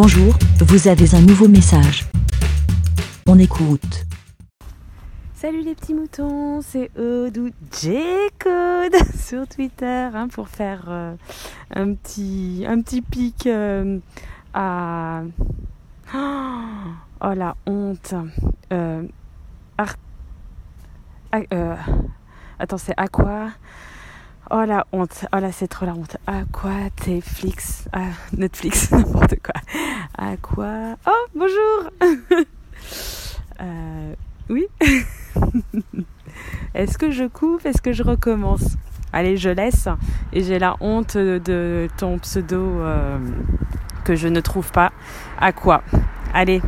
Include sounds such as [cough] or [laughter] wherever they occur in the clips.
Bonjour, vous avez un nouveau message. On écoute. Salut les petits moutons, c'est Odou J-Code [laughs] sur Twitter hein, pour faire euh, un petit pic euh, à [gasps] oh la honte euh, ah, attends c'est à quoi? Oh la honte. Oh là c'est trop la honte. À quoi Netflix Netflix [laughs] n'importe quoi. À quoi oh bonjour. [laughs] Euh, oui. [laughs] Est-ce que je coupe? Est-ce que je recommence? Allez, je laisse. Et j'ai la honte de ton pseudo euh, que je ne trouve pas. À quoi? Allez,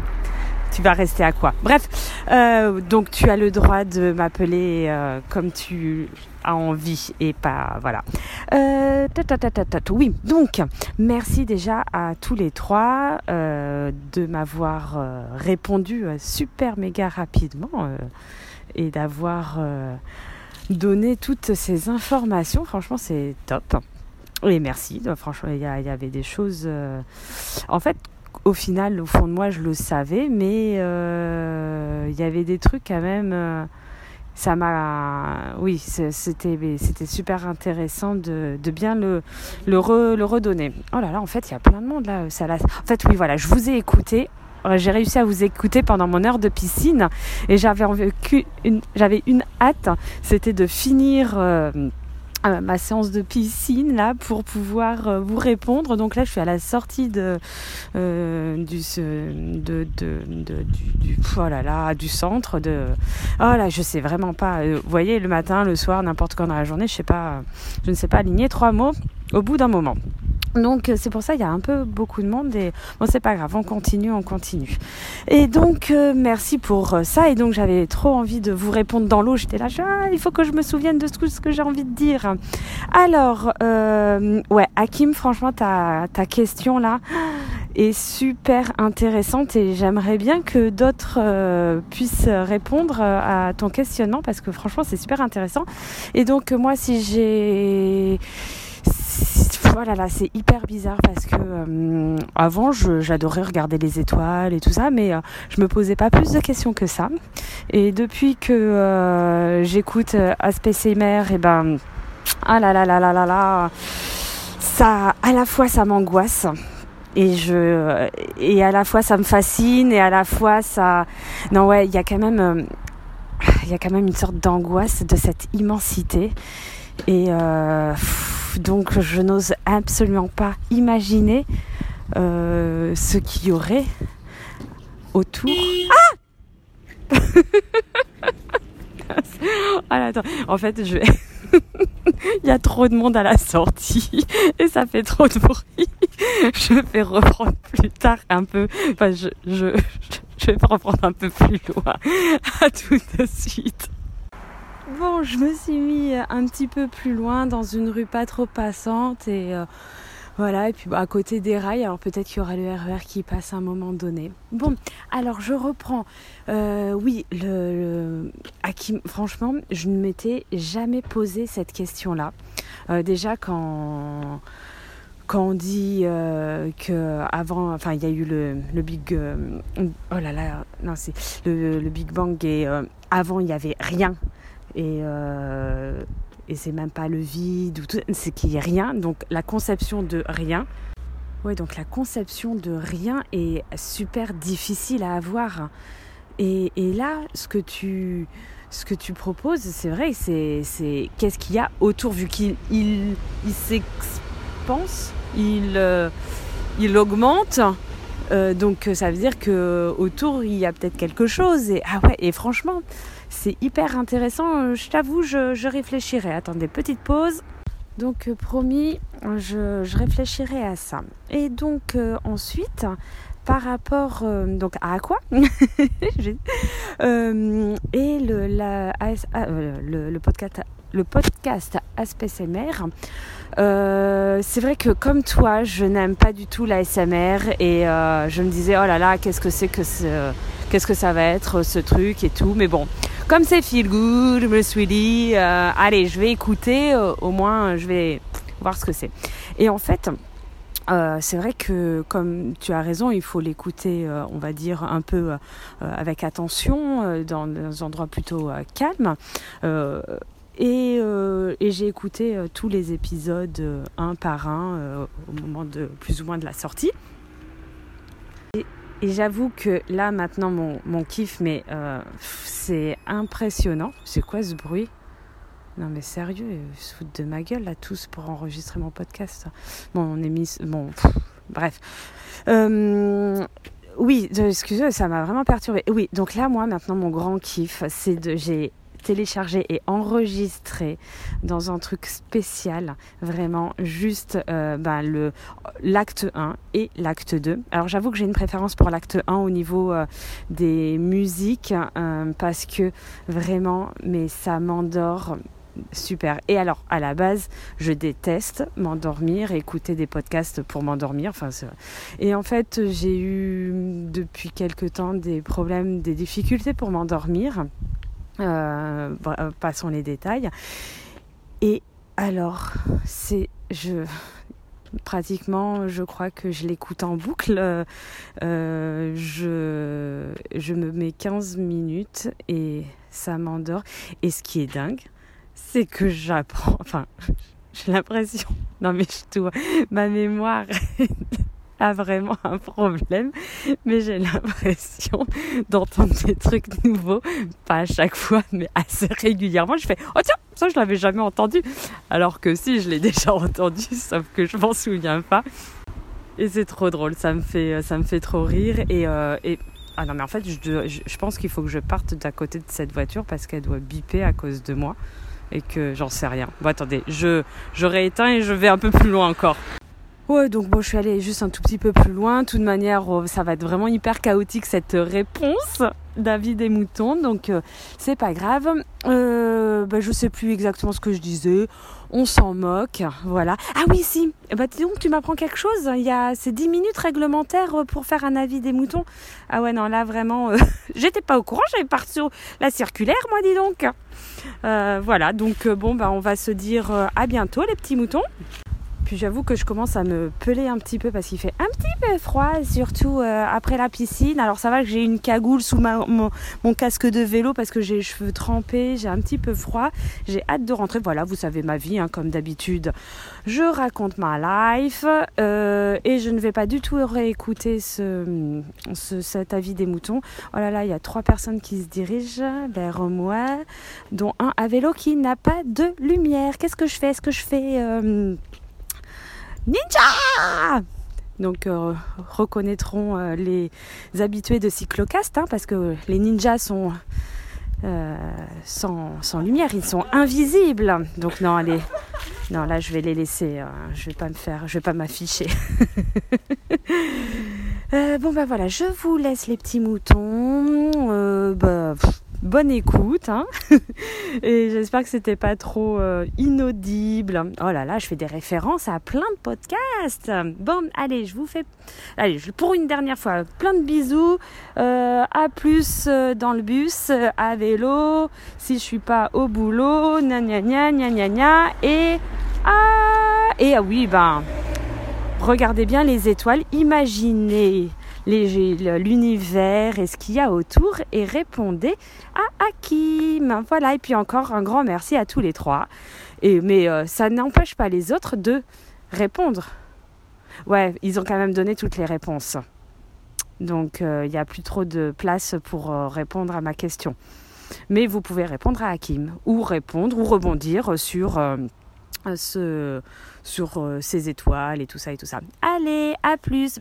tu vas rester à quoi Bref, euh, donc tu as le droit de m'appeler euh, comme tu as envie et pas voilà. Euh, ta, ta, ta, ta, ta, oui, donc merci déjà à tous les trois euh, de m'avoir répondu super méga rapidement et d'avoir donné toutes ces informations. Franchement, c'est top. Et merci. Franchement, il y, avait des choses. En fait, au final, au fond de moi, je le savais, mais euh, il y avait des trucs quand même. euh, ça m'a. Oui, c'était super intéressant de, bien le, le, re- le redonner. Oh là là, en fait, il y a plein de monde là. Ça. En fait, oui, voilà, je vous ai écouté. Euh, J'ai réussi à vous écouter pendant mon heure de piscine et j'avais une, hâte, c'était de finir ma séance de piscine là pour pouvoir euh, vous répondre. Donc là, je suis à la sortie de euh, du oh là du centre de oh là je sais vraiment pas. Euh, Vous voyez le matin, le soir, n'importe quand dans la journée, je sais pas, je ne sais pas aligner trois mots au bout d'un moment. Donc euh, c'est pour ça il y a un peu beaucoup de monde et bon c'est pas grave on continue on continue. Et donc euh, merci pour euh, ça. Et donc j'avais trop envie de vous répondre dans l'eau. J'étais là ah, il faut que je me souvienne de tout ce que j'ai envie de dire. Alors euh, ouais Hakim franchement ta ta question là est super intéressante et j'aimerais bien que d'autres euh, puissent répondre à ton questionnement parce que franchement c'est super intéressant. Et donc moi si j'ai voilà là c'est hyper bizarre parce que euh, avant j'adorais regarder les étoiles et tout ça mais euh, je me posais pas plus de questions que ça. Et depuis que euh, j'écoute Aspect et ben ah là là là là là là ça à la fois ça m'angoisse et je et à la fois ça me fascine et à la fois ça non ouais il y a quand même il y a quand même une sorte d'angoisse de cette immensité. Et donc je n'ose absolument pas imaginer euh, ce qu'il y aurait autour. Ah [laughs] Ah en fait, je. [laughs] Il y a trop de monde à la sortie [laughs] et ça fait trop de bruit. Je vais reprendre plus tard un peu. Enfin, je, je, je vais reprendre un peu plus loin. À tout de suite. Bon, je me suis mis un petit peu plus loin dans une rue pas trop passante et euh, voilà, et puis bah, à côté des rails, alors peut-être qu'il y aura le RER qui passe à un moment donné. Bon, alors je reprends. Euh, oui, le, le- Hakim, franchement, je ne m'étais jamais posé cette question-là. Euh, déjà quand quand on dit euh, que avant, enfin il y a eu le, big, euh, oh là là, non c'est le, Big Bang et euh, avant il y avait rien et euh, et c'est même pas le vide c'est qu'il y a rien. Donc la conception de rien. Oui, donc la conception de rien est super difficile à avoir. Et, et là, ce que tu, ce que tu proposes, c'est vrai, c'est, qu'est-ce qu'il y a autour, vu qu'il il, il il, euh, il augmente. euh, donc ça veut dire que autour il y a peut-être quelque chose. Ah ouais, et franchement, c'est hyper intéressant. Euh, Je t'avoue, je, je réfléchirai. Attendez, petite pause. Donc euh, promis, je, réfléchirai à ça. Et donc euh, ensuite, par rapport donc à quoi [laughs] et le, la, podcast le podcast Aspect c'est vrai que comme toi, je n'aime pas du tout la SMR et je me disais oh là là, qu'est-ce que c'est que ce, qu'est-ce que ça va être ce truc et tout. Mais bon, comme c'est feel good, je me suis dit euh, allez, je vais écouter, euh, au moins je vais voir ce que c'est. Et en fait, euh, c'est vrai que, comme tu as raison, il faut l'écouter, on va dire, un peu avec attention, dans des endroits plutôt calmes. et, et j'ai écouté tous les épisodes un par un au moment de plus ou moins de la sortie. Et, j'avoue que là maintenant mon, mon kiff, mais c'est impressionnant. C'est quoi ce bruit? Non mais sérieux, ils se foutent de ma gueule là tous pour enregistrer mon podcast. Bon, on est mis... Bon, bref. Euh, oui, excusez, ça m'a vraiment perturbé. Oui, donc là, moi, maintenant, mon grand kiff, c'est de... J'ai téléchargé et enregistré dans un truc spécial, vraiment juste euh, ben, le l'acte 1 et l'acte 2. Alors j'avoue que j'ai une préférence pour l'acte 1 au niveau euh, des musiques parce que vraiment mais ça m'endort super. Et alors, à la base, je déteste m'endormir, écouter des podcasts pour m'endormir. Enfin, et en fait, j'ai eu depuis quelque temps des problèmes, des difficultés pour m'endormir. Euh, euh, passons les détails. Et alors, c'est je pratiquement, je crois que je l'écoute en boucle. Euh, je, je me mets 15 minutes et ça m'endort. Et ce qui est dingue, c'est que j'apprends. Enfin, [laughs] j'ai l'impression. Non, mais je dois. Ma mémoire [laughs] a vraiment un problème, mais j'ai l'impression d'entendre des trucs nouveaux, pas à chaque fois, mais assez régulièrement. Je fais Oh tiens, ça je l'avais jamais entendu. Alors que si, je l'ai [laughs] déjà entendu, sauf que je m'en souviens pas. Et c'est trop drôle, ça me fait, ça me fait trop rire. Et, euh, et ah non, mais en fait, je, pense qu'il faut que je parte d'à côté de cette voiture parce qu'elle doit biper à cause de moi et que j'en sais rien. Bon, attendez, je, je rééteins et je vais un peu plus loin encore. Ouais, donc bon, je suis allée juste un tout petit peu plus loin. De toute manière, oh, ça va être vraiment hyper chaotique cette réponse [laughs] d'avis des moutons, donc euh, c'est pas grave. Euh, bah, je sais plus exactement ce que je disais. On s'en moque, voilà. Ah oui, si. Bah donc tu m'apprends quelque chose. Il y a ces 10 minutes réglementaires pour faire un avis des moutons. Ah ouais, non, là vraiment, euh, [laughs] j'étais pas au courant. J'avais parti sur la circulaire, moi, dis donc. Euh, voilà, donc bon, bah on va se dire à bientôt, les petits moutons. Puis j'avoue que je commence à me peler un petit peu parce qu'il fait un petit peu froid, surtout euh, après la piscine. Alors ça va que j'ai une cagoule sous mon, casque de vélo parce que j'ai les cheveux trempés, j'ai un petit peu froid. J'ai hâte de rentrer. Voilà, vous savez ma vie, hein, comme d'habitude. Je raconte ma life euh, et je ne vais pas du tout réécouter ce, cet avis des moutons. Oh là là, il y a trois personnes qui se dirigent vers moi, dont un à vélo qui n'a pas de lumière. Qu'est-ce que je fais? Est-ce que je fais... Euh, Ninja donc euh, reconnaîtront euh, les habitués de cyclocast hein, parce que les ninjas sont euh, sans, lumière, ils sont invisibles. Donc non, allez, non là je vais les laisser, je vais pas me faire, je vais pas m'afficher. [laughs] bon bah voilà, je vous laisse les petits moutons. bah, bonne écoute. Hein [laughs] et j'espère que c'était pas trop euh, inaudible. Oh là là, je fais des références à plein de podcasts. Bon, allez, je vous fais. Allez, pour une dernière fois, plein de bisous. Euh, à plus euh, dans le bus, à vélo, si je suis pas au boulot, gna gna gna gna gna gna. Et. Ah Et ah oui, ben. Regardez bien les étoiles, imaginez l'univers et ce qu'il y a autour et répondez à Hakim. Voilà, et puis encore un grand merci à tous les trois. Mais euh, ça n'empêche pas les autres de répondre. Ouais, ils ont quand même donné toutes les réponses. Donc euh, il n'y a plus trop de place pour euh, répondre à ma question. Mais vous pouvez répondre à Hakim ou répondre ou rebondir sur, ce, sur ces étoiles et tout ça et tout ça. Allez, à plus.